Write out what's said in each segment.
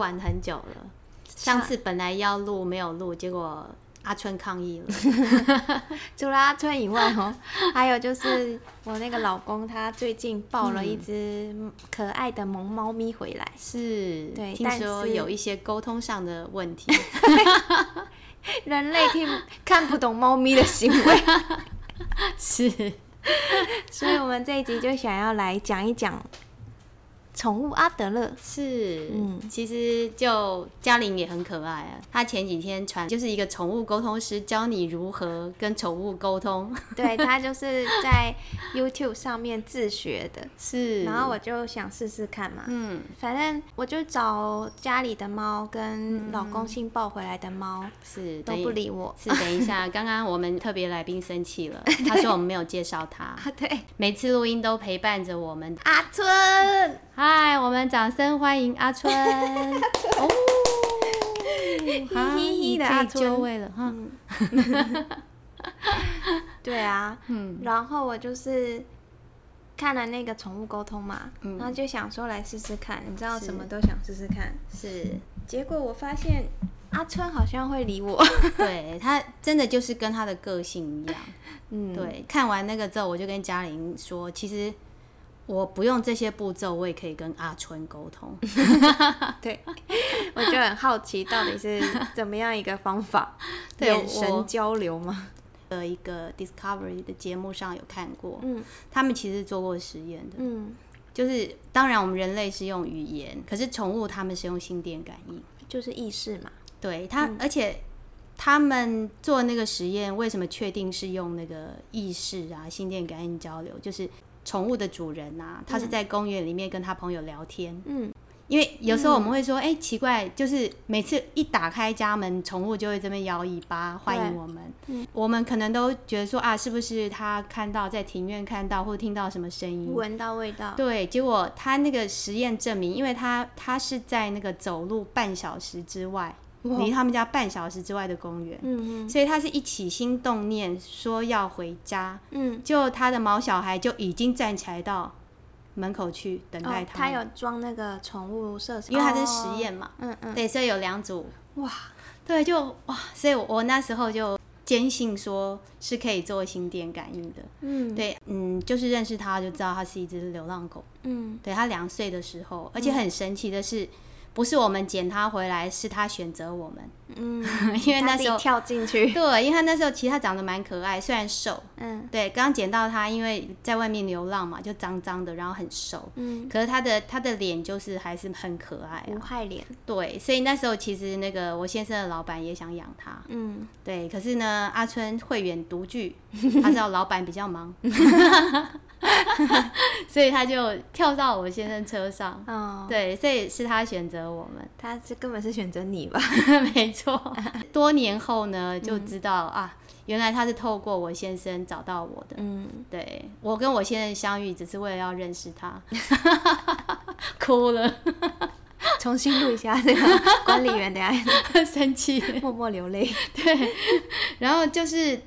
玩很久了。上次本来要录没有录，结果阿春抗议了。除了阿春以外，哦，还有就是我那个老公，他最近抱了一只可爱的萌猫咪回来。是，对，听说有一些沟通上的问题。人类听看不懂猫咪的行为，是，所以我们这一集就想要来讲一讲。宠物阿德勒是，嗯，其实就嘉玲也很可爱啊。她前几天传就是一个宠物沟通师教你如何跟宠物沟通。对，她就是在 YouTube 上面自学的，是。然后我就想试试看嘛，嗯，反正我就找家里的猫跟老公新抱回来的猫，是都不理我。是，等一下，刚刚我们特别来宾生气了，他说我们没有介绍他。对，每次录音都陪伴着我们。阿春。嗨，我们掌声欢迎阿春。哦，嘻嘻嘻的阿春，就位了哈。对啊，嗯，然后我就是看了那个宠物沟通嘛，嗯、然后就想说来试试看，你知道什么都想试试看，是。结果我发现阿春好像会理我，对，他真的就是跟他的个性一样，嗯，对。看完那个之后，我就跟嘉玲说，其实。我不用这些步骤，我也可以跟阿春沟通。对，我就很好奇，到底是怎么样一个方法？眼神交流吗？的一个 Discovery 的节目上有看过，嗯，他们其实做过实验的，嗯，就是当然我们人类是用语言，可是宠物他们是用心电感应，就是意识嘛。对他，嗯、而且他们做那个实验，为什么确定是用那个意识啊、心电感应交流？就是。宠物的主人呐、啊，他是在公园里面跟他朋友聊天。嗯，因为有时候我们会说，哎、嗯欸，奇怪，就是每次一打开家门，宠物就会这边摇尾巴欢迎我们。嗯，我们可能都觉得说啊，是不是他看到在庭院看到或听到什么声音，闻到味道？对，结果他那个实验证明，因为他他是在那个走路半小时之外。离他们家半小时之外的公园，嗯，所以他是一起心动念说要回家，嗯，就他的毛小孩就已经站起来到门口去等待他。哦、他有装那个宠物设施，因为他是实验嘛，嗯嗯，对，所以有两组，哇，对，就哇，所以我，我那时候就坚信说是可以做心电感应的，嗯，对，嗯，就是认识他就知道他是一只流浪狗，嗯，对，他两岁的时候，而且很神奇的是。不是我们捡它回来，是他选择我们。嗯，因为那时候跳进去。对，因为他那时候其实他长得蛮可爱，虽然瘦。嗯。对，刚捡到他，因为在外面流浪嘛，就脏脏的，然后很瘦。嗯。可是他的他的脸就是还是很可爱啊。无害脸。对，所以那时候其实那个我先生的老板也想养他。嗯。对，可是呢，阿春会员独居，他知道老板比较忙。所以他就跳到我先生车上，哦，对，所以是他选择我们，他是根本是选择你吧？没错。多年后呢，就知道、嗯、啊，原来他是透过我先生找到我的。嗯，对，我跟我先生相遇只是为了要认识他，哭了。重新录一下这个管理员，等下生气，默默流泪。对，然后就是。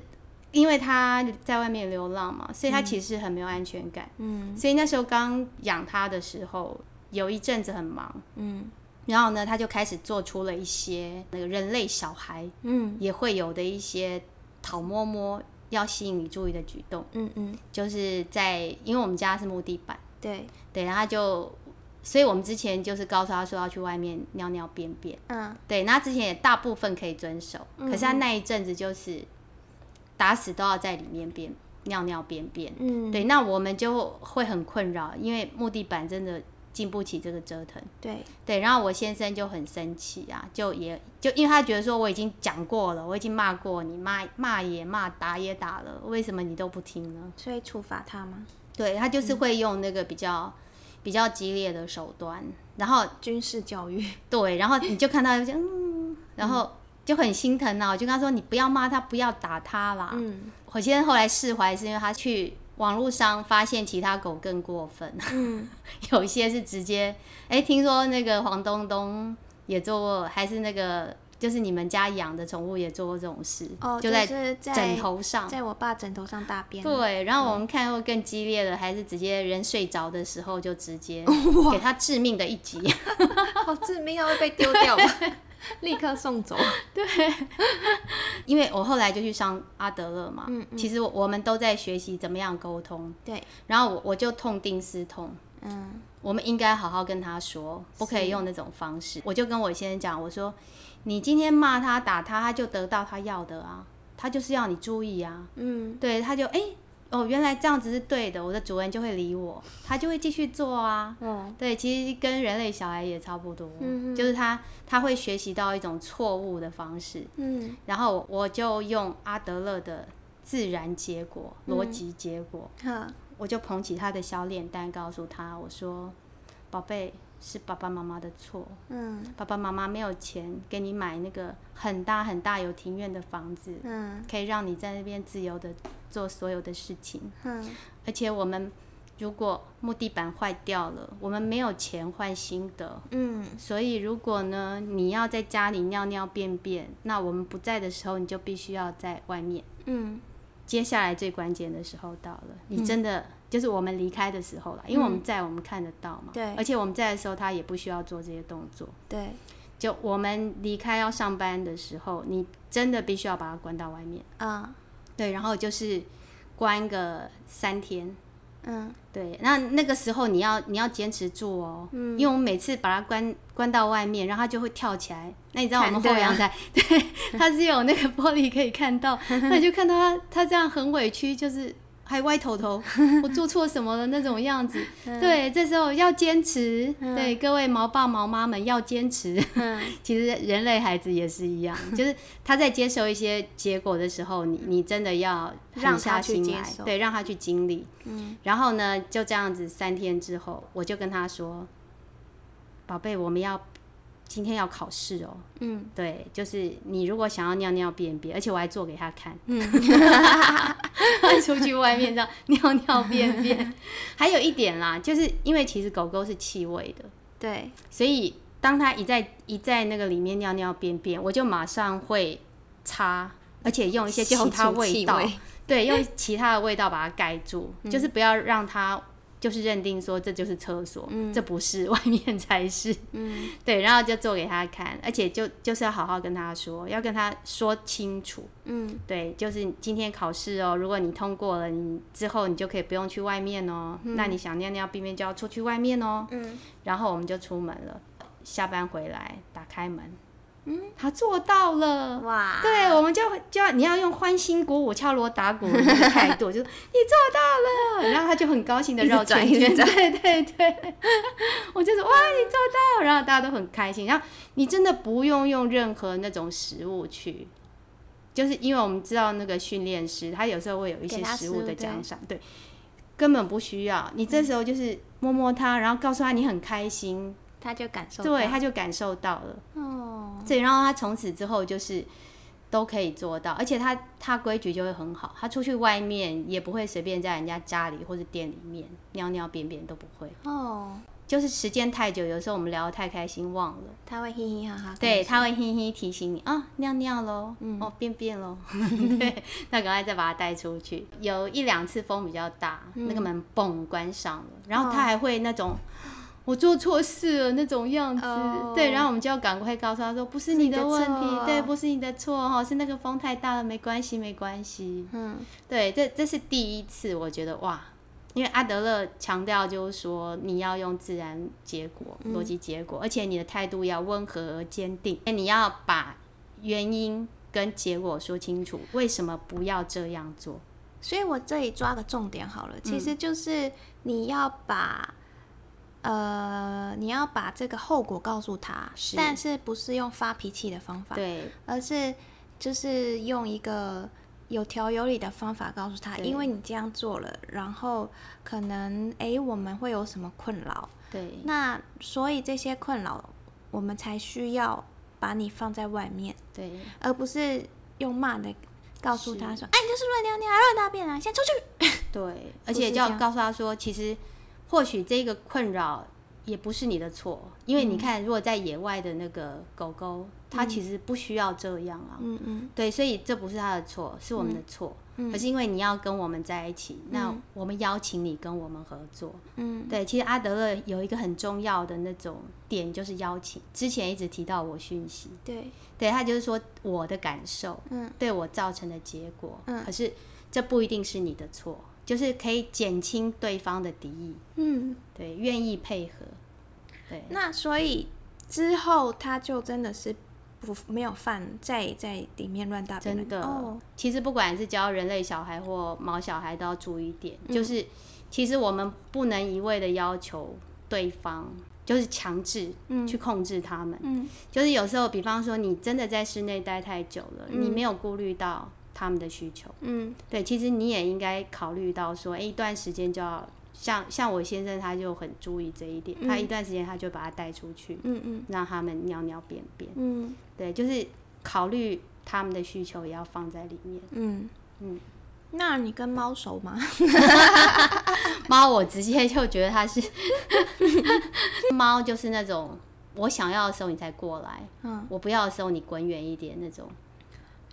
因为他在外面流浪嘛，所以他其实很没有安全感。嗯，所以那时候刚养他的时候，有一阵子很忙。嗯，然后呢，他就开始做出了一些那个人类小孩，嗯，也会有的一些讨摸摸要吸引你注意的举动。嗯嗯，就是在因为我们家是木地板，对对，然后他就，所以我们之前就是告诉他说要去外面尿尿便便。嗯，对，那之前也大部分可以遵守，可是他那一阵子就是。打死都要在里面便尿尿便便，嗯，对，那我们就会很困扰，因为木地板真的经不起这个折腾，对对，然后我先生就很生气啊，就也就因为他觉得说我已经讲过了，我已经骂过你，骂骂也骂，打也打了，为什么你都不听呢？所以处罚他吗？对，他就是会用那个比较、嗯、比较激烈的手段，然后军事教育，对，然后你就看到就嗯，然后。就很心疼啊，我就跟他说：“你不要骂他，不要打他啦。”嗯，我先生后来释怀，是因为他去网络上发现其他狗更过分。嗯，有一些是直接，哎、欸，听说那个黄东东也做过，还是那个。就是你们家养的宠物也做过这种事，哦，就在枕头上，在我爸枕头上大便。对，然后我们看过更激烈的，还是直接人睡着的时候就直接 给他致命的一击，好致命啊，会被丢掉吧？立刻送走。对，因为我后来就去上阿德勒嘛，嗯嗯，其实我们都在学习怎么样沟通。对，然后我我就痛定思痛，嗯，我们应该好好跟他说，不可以用那种方式。我就跟我先生讲，我说。你今天骂他打他，他就得到他要的啊，他就是要你注意啊。嗯，对，他就哎、欸，哦，原来这样子是对的，我的主人就会理我，他就会继续做啊。嗯，对，其实跟人类小孩也差不多，嗯，就是他他会学习到一种错误的方式。嗯，然后我就用阿德勒的自然结果、逻辑结果，嗯，我就捧起他的小脸蛋，告诉他，我说，宝贝。是爸爸妈妈的错。嗯，爸爸妈妈没有钱给你买那个很大很大有庭院的房子，嗯，可以让你在那边自由的做所有的事情。嗯，而且我们如果木地板坏掉了，我们没有钱换新的。嗯，所以如果呢，你要在家里尿尿便便，那我们不在的时候，你就必须要在外面。嗯，接下来最关键的时候到了，你真的。嗯就是我们离开的时候了，因为我们在，我们看得到嘛。对。而且我们在的时候，他也不需要做这些动作。对。就我们离开要上班的时候，你真的必须要把它关到外面。啊。对，然后就是关个三天。嗯。对，那那个时候你要你要坚持住哦。嗯。因为我们每次把它关关到外面，然后它就会跳起来。那你知道我们后阳台，对，它是有那个玻璃可以看到，那你就看到它它这样很委屈，就是。还歪头头，我做错什么了那种样子？对，这时候要坚持。对，各位毛爸毛妈们要坚持。其实人类孩子也是一样，就是他在接受一些结果的时候，你你真的要狠下心来，对，让他去经历。然后呢，就这样子，三天之后，我就跟他说：“宝贝，我们要。”今天要考试哦，嗯，对，就是你如果想要尿尿便便，而且我还做给他看，嗯，出去外面这样尿尿便便。还有一点啦，就是因为其实狗狗是气味的，对，所以当它一在一在那个里面尿尿便便，我就马上会擦，而且用一些其他味道，对，用其他的味道把它盖住，嗯，就是不要让它。就是认定说这就是厕所，嗯，这不是，外面才是。嗯，对，然后就做给他看，而且就就是要好好跟他说，要跟他说清楚。嗯，对，就是今天考试哦，如果你通过了，你之后你就可以不用去外面哦。嗯，那你想尿尿、便便就要出去外面哦。嗯，然后我们就出门了，下班回来打开门。嗯，他做到了。哇！对，我们就就要你要用欢欣鼓舞、敲锣打鼓的态度，就是你做到了，然后他就很高兴的绕转一圈，对对对，我就说哇，你做到，然后大家都很开心。然后你真的不用用任何那种食物去，就是因为我们知道那个训练师他有时候会有一些食物的奖赏，对，根本不需要。你这时候就是摸摸他，然后告诉他你很开心。他就感受，对，他就感受到了。哦，对，然后他从此之后就是都可以做到，而且他他规矩就会很好，他出去外面也不会随便在人家家里或者店里面尿尿便便都不会。哦，就是时间太久，有时候我们聊得太开心忘了，他会嘻嘻哈哈。对，他会嘻嘻提醒你啊，尿尿喽，嗯，哦，便便喽。对，那赶快再把他带出去。有一两次风比较大，嗯、那个门嘣关上了，然后他还会那种。我做错事了那种样子，oh, 对，然后我们就要赶快告诉他说，不是你的问题，对，不是你的错哈，是那个风太大了，没关系，没关系。嗯，对，这这是第一次，我觉得哇，因为阿德勒强调就是说，你要用自然结果、逻辑结果，而且你的态度要温和而坚定，你要把原因跟结果说清楚，为什么不要这样做？所以我这里抓个重点好了，其实就是你要把。呃，你要把这个后果告诉他，是，但是不是用发脾气的方法，对，而是就是用一个有条有理的方法告诉他，因为你这样做了，然后可能哎、欸，我们会有什么困扰，对，那所以这些困扰我们才需要把你放在外面，对，而不是用骂的告诉他说，哎，你就是乱尿尿、乱大便啊，先出去，对，而且就要告诉他说，其实。或许这个困扰也不是你的错，因为你看，如果在野外的那个狗狗，它其实不需要这样啊。嗯嗯，对，所以这不是它的错，是我们的错。嗯，可是因为你要跟我们在一起，嗯，那我们邀请你跟我们合作。嗯，对，其实阿德勒有一个很重要的那种点，就是邀请。之前一直提到我讯息，对，对他就是说我的感受，嗯，对我造成的结果，嗯，可是这不一定是你的错，就是可以减轻对方的敌意。嗯，对，愿意配合。对，那所以之后他就真的是不没有犯在在里面乱大便。真的哦，其实不管是教人类小孩或毛小孩，都要注意一点，嗯、就是其实我们不能一味的要求对方，就是强制去控制他们。嗯，就是有时候，比方说你真的在室内待太久了，嗯、你没有顾虑到他们的需求。嗯，对，其实你也应该考虑到说，哎，一段时间就要。像像我先生他就很注意这一点，嗯、他一段时间他就把他带出去，嗯嗯，让他们尿尿便便，嗯，对，就是考虑他们的需求也要放在里面，嗯嗯。那你跟猫熟吗？猫我直接就觉得它是 猫，就是那种我想要的时候你才过来，嗯，我不要的时候你滚远一点那种，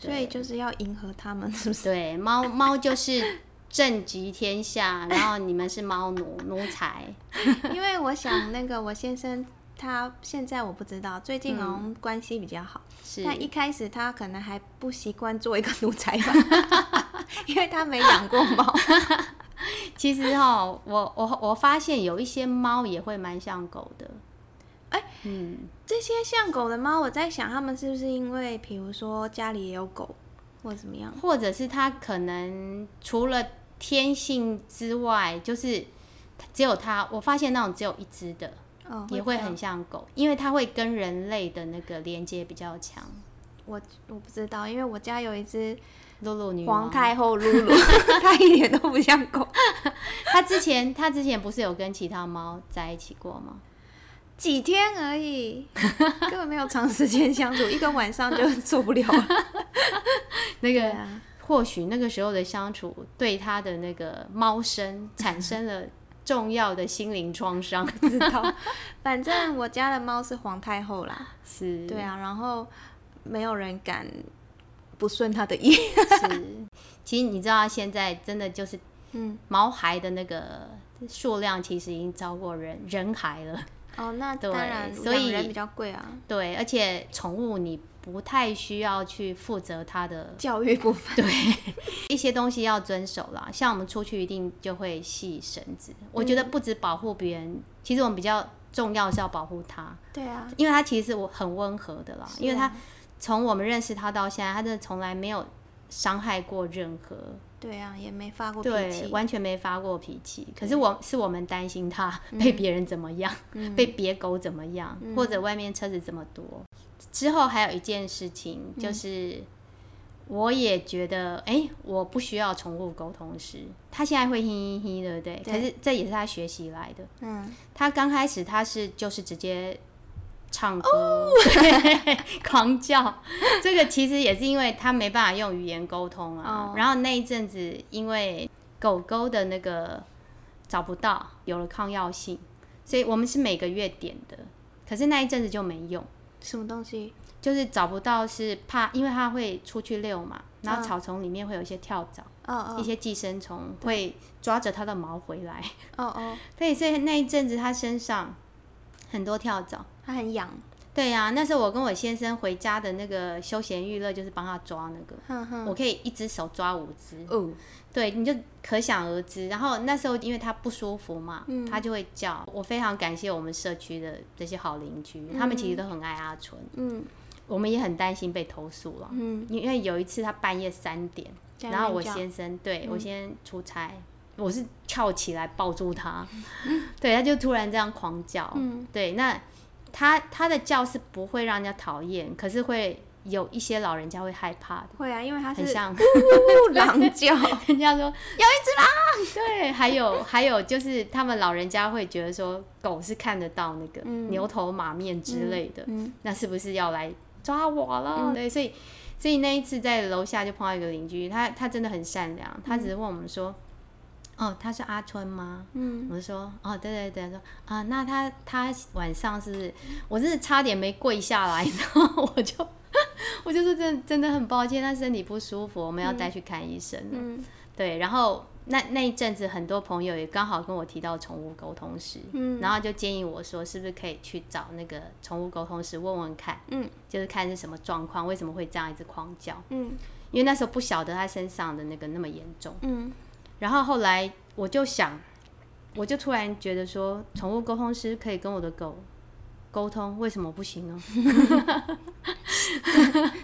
所以就是要迎合他们，是不是？对，猫猫就是。正极天下，然后你们是猫奴奴才。因为我想那个我先生他现在我不知道，最近好像关系比较好。是、嗯。但一开始他可能还不习惯做一个奴才吧，因为他没养过猫。其实哈，我我我发现有一些猫也会蛮像狗的。嗯，这些像狗的猫，我在想他们是不是因为，比如说家里也有狗，或者怎么样，或者是它可能除了。天性之外，就是只有它。我发现那种只有一只的，哦、也会很像狗，因为它会跟人类的那个连接比较强。我我不知道，因为我家有一只露露女皇太后露露，它一点都不像狗。它之前它之前不是有跟其他猫在一起过吗？几天而已，根本没有长时间相处，一个晚上就受不了了。那个。或许那个时候的相处对他的那个猫生产生了重要的心灵创伤，知道。反正我家的猫是皇太后啦，是，对啊，然后没有人敢不顺他的意。是，其实你知道现在真的就是，嗯，毛孩的那个数量其实已经超过人人孩了。哦，那当然，所以人比较贵啊。对，而且宠物你不太需要去负责它的 教育部分，对，一些东西要遵守啦。像我们出去一定就会系绳子。嗯、我觉得不止保护别人，其实我们比较重要是要保护它。对啊，因为它其实我很温和的啦，啊、因为它从我们认识它到现在，它真的从来没有伤害过任何。对啊，也没发过脾气，完全没发过脾气。可是我是我们担心他被别人怎么样，嗯、被别狗怎么样，嗯、或者外面车子这么多。之后还有一件事情，就是我也觉得，哎、欸，我不需要宠物沟通师。他现在会嘿嘿嘿，对不对？对，可是这也是他学习来的。嗯，他刚开始他是就是直接。唱歌，狂叫，这个其实也是因为它没办法用语言沟通啊。哦、然后那一阵子，因为狗狗的那个找不到，有了抗药性，所以我们是每个月点的。可是那一阵子就没用。什么东西？就是找不到，是怕，因为它会出去遛嘛，然后草丛里面会有一些跳蚤，哦、一些寄生虫会抓着它的毛回来。哦哦，所以所以那一阵子它身上很多跳蚤。它很痒，对呀、啊，那时候我跟我先生回家的那个休闲娱乐就是帮他抓那个，我可以一只手抓五只，哦，对，你就可想而知。然后那时候因为他不舒服嘛，嗯、他就会叫。我非常感谢我们社区的这些好邻居，嗯、他们其实都很爱阿纯，嗯，我们也很担心被投诉了，嗯，因为有一次他半夜三点，然后我先生对、嗯、我先出差，我是跳起来抱住他，嗯、对，他就突然这样狂叫，嗯，对，那。他他的叫是不会让人家讨厌，可是会有一些老人家会害怕的。会啊，因为他是很像狼叫，人家说有一只狼。对，还有还有就是他们老人家会觉得说狗是看得到那个牛头马面之类的，嗯嗯、那是不是要来抓我了？嗯、对，所以所以那一次在楼下就碰到一个邻居，他他真的很善良，他只是问我们说。哦，他是阿春吗？嗯，我就说哦，对对对，说啊，那他他晚上是？我真的差点没跪下来，然后我就 我就是真真的很抱歉，他身体不舒服，我们要带去看医生了。嗯，对，然后。那那一阵子，很多朋友也刚好跟我提到宠物沟通师，嗯，然后就建议我说，是不是可以去找那个宠物沟通师问问看，嗯，就是看是什么状况，为什么会这样一直狂叫，嗯，因为那时候不晓得他身上的那个那么严重，嗯，然后后来我就想，我就突然觉得说，宠物沟通师可以跟我的狗沟通，为什么不行呢？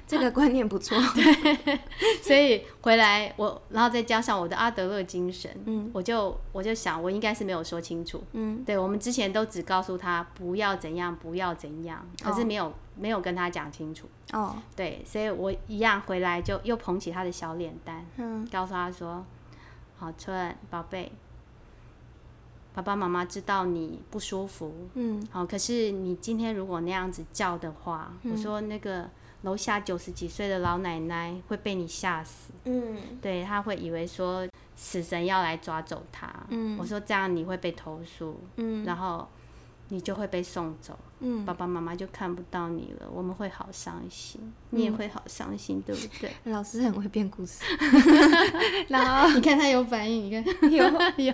这个观念不错，对，所以回来我，然后再加上我的阿德勒精神，嗯，我就我就想，我应该是没有说清楚，嗯，对，我们之前都只告诉他不要怎样，不要怎样，可是没有、哦、没有跟他讲清楚，哦，对，所以我一样回来就又捧起他的小脸蛋，嗯，告诉他说，好春宝贝，爸爸妈妈知道你不舒服，嗯，好，可是你今天如果那样子叫的话，嗯、我说那个。楼下九十几岁的老奶奶会被你吓死，嗯，对，她会以为说死神要来抓走她，嗯，我说这样你会被投诉，嗯，然后你就会被送走，嗯，爸爸妈妈就看不到你了，我们会好伤心，嗯，你也会好伤心，对不对？老师很会编故事，然后 你看他有反应，你看有。有，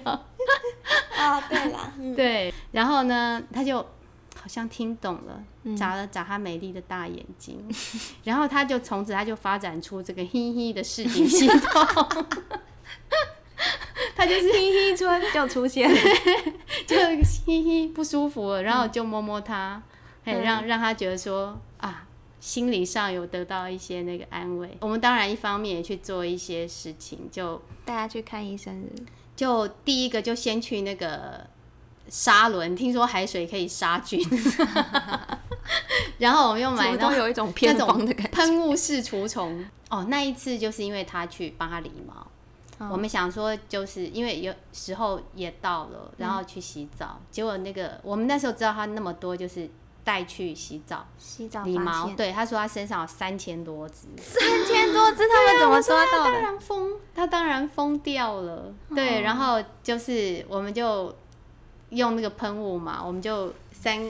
啊，对啦，嗯，对，然后呢，他就。好像听懂了，眨了眨他美丽的大眼睛，嗯、然后他就从此他就发展出这个嘿嘿的示警系统，他就是嘿嘿春就出现了，就嘿嘿不舒服了，然后就摸摸他，嗯、让让他觉得说啊，心理上有得到一些那个安慰。我们当然一方面也去做一些事情，就大家去看医生，就第一个就先去那个。沙轮，听说海水可以杀菌，然后我们又买到有一种偏方的感觉，喷雾式除虫。哦，那一次就是因为他去帮他理毛，哦、我们想说就是因为有时候也到了，然后去洗澡，嗯、结果那个我们那时候知道他那么多，就是带去洗澡、洗澡理毛。对，他说他身上有三千多只，三千多只，他们怎么抓到的？当然疯，他当然疯掉了。对，然后就是我们就。用那个喷雾嘛，我们就三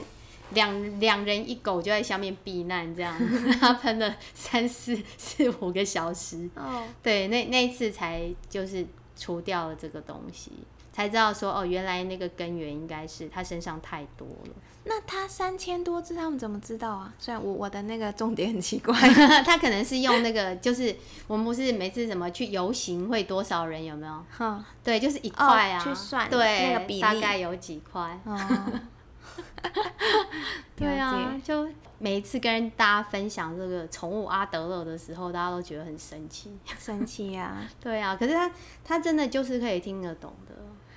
两两人一狗就在下面避难，这样 他喷了三四四五个小时。哦，对，那那一次才就是除掉了这个东西，才知道说哦，原来那个根源应该是他身上太多了。那他三千多只，他们怎么知道啊？虽然我我的那个重点很奇怪，他可能是用那个，就是我们不是每次什么去游行会多少人有没有？哼，对，就是一块啊，去算对那个比例，大概有几块。哦，对啊，就每一次跟大家分享这个宠物阿德勒的时候，大家都觉得很神奇，神奇啊！对啊，可是他他真的就是可以听得懂的。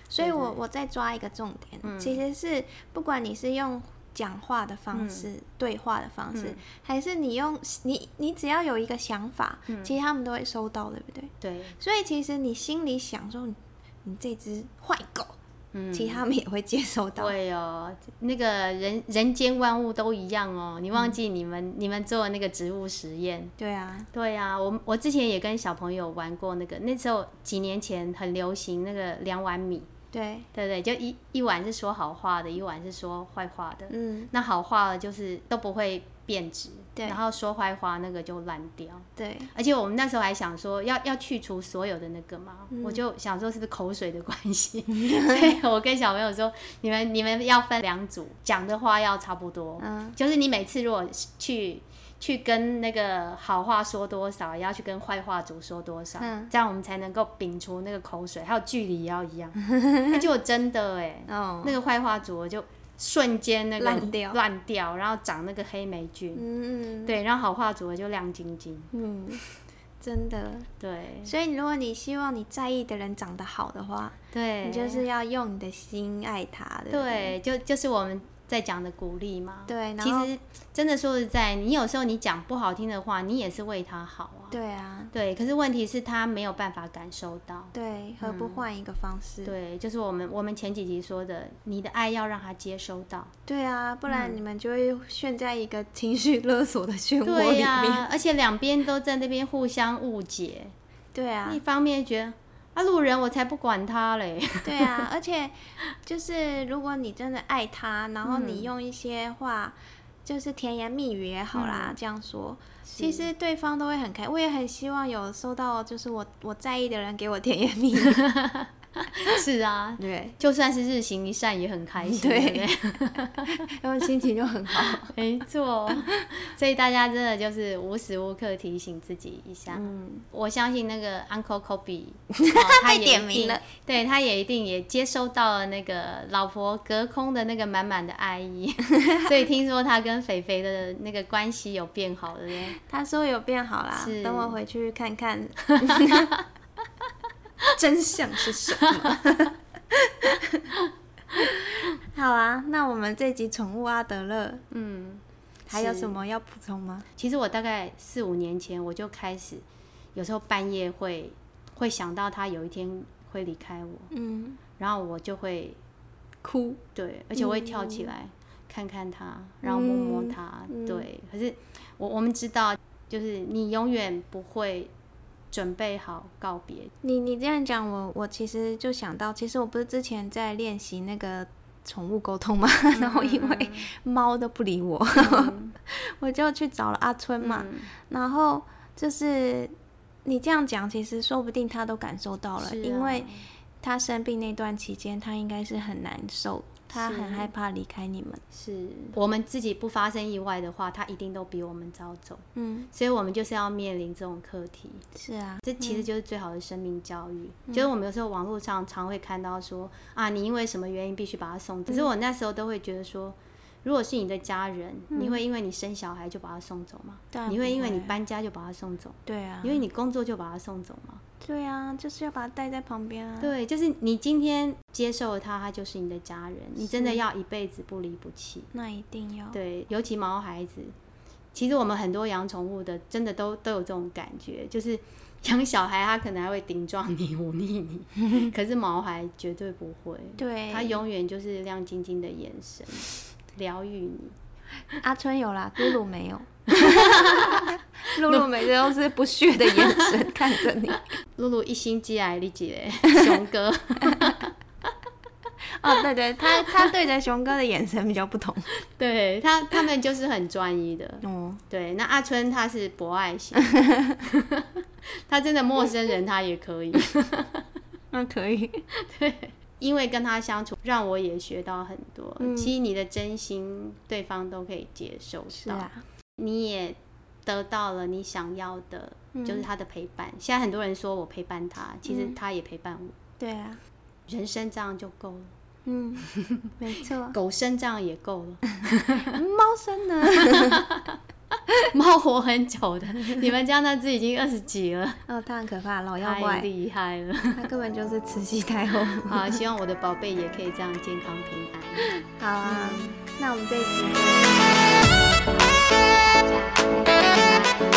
所以我我再抓一个重点，嗯、其实是不管你是用讲话的方式、嗯、对话的方式，嗯、还是你用你你只要有一个想法，嗯、其实他们都会收到，对不对？对。所以其实你心里想说你，你这只坏狗，嗯，其实他们也会接收到。对哦，那个人人间万物都一样哦。你忘记你们、嗯、你们做的那个植物实验？对啊，对啊。我我之前也跟小朋友玩过那个，那时候几年前很流行那个两碗米。对对对，就一一碗是说好话的，一碗是说坏话的。嗯，那好话的就是都不会变质，对。然后说坏话那个就烂掉。对。而且我们那时候还想说要要去除所有的那个嘛，嗯、我就想说是不是口水的关系？所以我跟小朋友说，你们你们要分两组，讲的话要差不多。嗯。就是你每次如果去。去跟那个好话说多少，也要去跟坏话组说多少，嗯、这样我们才能够摒除那个口水，还有距离也要一样。那 就真的哎，哦、那个坏话组就瞬间那个烂掉，烂掉，然后长那个黑霉菌。嗯，对，然后好话组就亮晶晶。嗯，真的。对。所以如果你希望你在意的人长得好的话，对，你就是要用你的心爱他。的，对，就就是我们。在讲的鼓励嘛，对，其实真的说实在，你有时候你讲不好听的话，你也是为他好啊。对啊，对，可是问题是他没有办法感受到。对，何不换一个方式？嗯，对，就是我们我们前几集说的，你的爱要让他接收到。对啊，不然你们就会陷在一个情绪勒索的漩涡里面。对啊，而且两边都在那边互相误解。对啊，一方面觉得。啊，路人我才不管他嘞。对啊，而且就是如果你真的爱他，然后你用一些话，嗯、就是甜言蜜语也好啦，嗯、这样说，其实对方都会很开心。我也很希望有收到，就是我我在意的人给我甜言蜜语。是啊，对，就算是日行一善也很开心，对，然后 心情就很好，没错。所以大家真的就是无时无刻提醒自己一下。嗯，我相信那个 Uncle Kobe，他也点名了，对，他也一定也接收到了那个老婆隔空的那个满满的爱意。所以听说他跟肥肥的那个关系有变好了耶，他说有变好啦，是等我回去看看。真相是什么？好啊，那我们这集宠物阿德勒，嗯，还有什么要补充吗？其实我大概四五年前我就开始，有时候半夜会会想到他有一天会离开我，嗯，然后我就会哭，对，而且我会跳起来看看他，然后摸摸他，嗯、对。可是我我们知道，就是你永远不会。准备好告别。你你这样讲，我我其实就想到，其实我不是之前在练习那个宠物沟通嘛，嗯、然后因为猫都不理我，嗯、我就去找了阿春嘛。嗯、然后就是你这样讲，其实说不定他都感受到了，啊、因为他生病那段期间，他应该是很难受。他很害怕离开你们，是我们自己不发生意外的话，他一定都比我们早走。嗯，所以我们就是要面临这种课题。是啊，这其实就是最好的生命教育。嗯、就是我们有时候网络上常会看到说啊，你因为什么原因必须把他送走。可是我那时候都会觉得说，如果是你的家人，嗯、你会因为你生小孩就把他送走吗？对，你会因为你搬家就把他送走？对啊，因为你工作就把他送走吗？对啊，就是要把它带在旁边啊。对，就是你今天接受了他，他就是你的家人，你真的要一辈子不离不弃。那一定要。对，尤其毛孩子，其实我们很多养宠物的，真的都都有这种感觉，就是 养小孩他可能还会顶撞你、忤逆你，可是毛孩绝对不会。对，他永远就是亮晶晶的眼神，疗愈你。阿春有啦，露露没有。露露每次都是不屑的眼神看着你。露露一心只爱你一个熊哥。哦，对对，他他对着熊哥的眼神比较不同。对他，他们就是很专一的。哦，对，那阿春他是博爱型，他真的陌生人他也可以。那可以。对，因为跟他相处，让我也学到很多。嗯、其实你的真心，对方都可以接受到。是啊。你也得到了你想要的，嗯、就是他的陪伴。现在很多人说我陪伴他，其实他也陪伴我。对啊，人生这样就够了。嗯，没错。狗生这样也够了。猫生呢？猫活很久的，你们家那只已经二十几了。嗯，它很可怕，老妖怪，厉害了。它根本就是慈禧太后。好，希望我的宝贝也可以这样健康平安。好啊，那我们这一，大家开心。